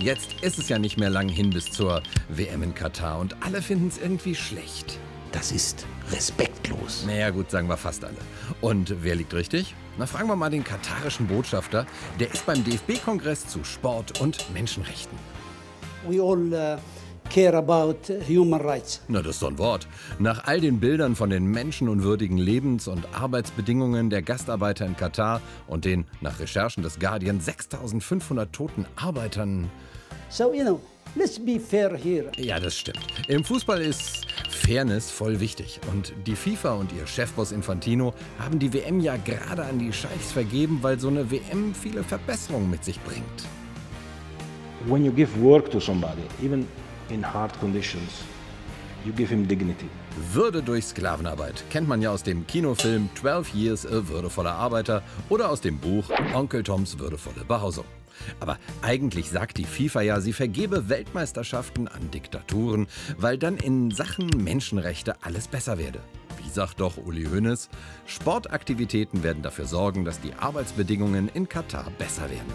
Jetzt ist es ja nicht mehr lang hin bis zur WM in Katar und alle finden es irgendwie schlecht. Das ist respektlos. Naja, gut, sagen wir fast alle. Und wer liegt richtig? Na, fragen wir mal den katarischen Botschafter. Der ist beim DFB-Kongress zu Sport und Menschenrechten. We all uh, care about human rights. Na, das ist so ein Wort. Nach all den Bildern von den menschenunwürdigen Lebens- und Arbeitsbedingungen der Gastarbeiter in Katar und den, nach Recherchen des Guardian, 6500 toten Arbeitern. So, you know, let's be fair here. Ja, das stimmt. Im Fußball ist Fairness voll wichtig. Und die FIFA und ihr Chefboss Infantino haben die WM ja gerade an die Scheichs vergeben, weil so eine WM viele Verbesserungen mit sich bringt. When you give work to somebody, even in hard conditions, you give him dignity. Würde durch Sklavenarbeit kennt man ja aus dem Kinofilm 12 Years a Würdevoller Arbeiter oder aus dem Buch Onkel Toms würdevolle Behausung. Aber eigentlich sagt die FIFA ja, sie vergebe Weltmeisterschaften an Diktaturen, weil dann in Sachen Menschenrechte alles besser werde. Wie sagt doch Uli Hoeneß, Sportaktivitäten werden dafür sorgen, dass die Arbeitsbedingungen in Katar besser werden.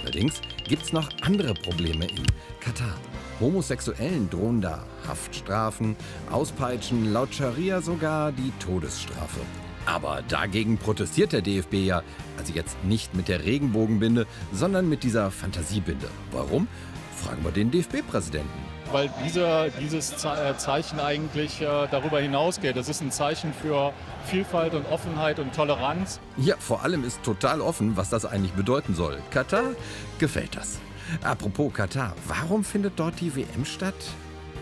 Allerdings gibt es noch andere Probleme in Katar. Homosexuellen drohen da Haftstrafen, Auspeitschen, laut Scharia sogar die Todesstrafe. Aber dagegen protestiert der DFB ja, also jetzt nicht mit der Regenbogenbinde, sondern mit dieser Fantasiebinde. Warum? Fragen wir den DFB-Präsidenten. Weil dieser, dieses äh, Zeichen eigentlich äh, darüber hinausgeht. Es ist ein Zeichen für Vielfalt und Offenheit und Toleranz. Ja, vor allem ist total offen, was das eigentlich bedeuten soll. Katar gefällt das. Apropos Katar, warum findet dort die WM statt?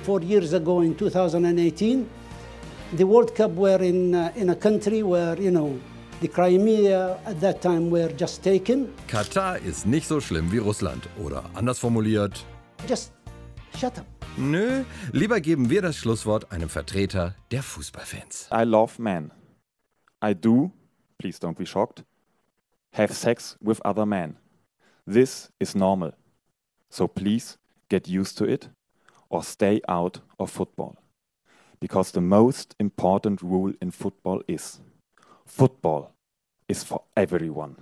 Four years ago in 2018, the World Cup were in, uh, in a country where, you know, the Crimea at that time were just taken. Katar ist nicht so schlimm wie Russland. Oder anders formuliert, Just shut up. nö, lieber geben wir das Schlusswort einem Vertreter der Fußballfans. I love men. I do, please don't be shocked, have sex with other men. This is normal. So please get used to it or stay out of football. Because the most important rule in football is football is for everyone.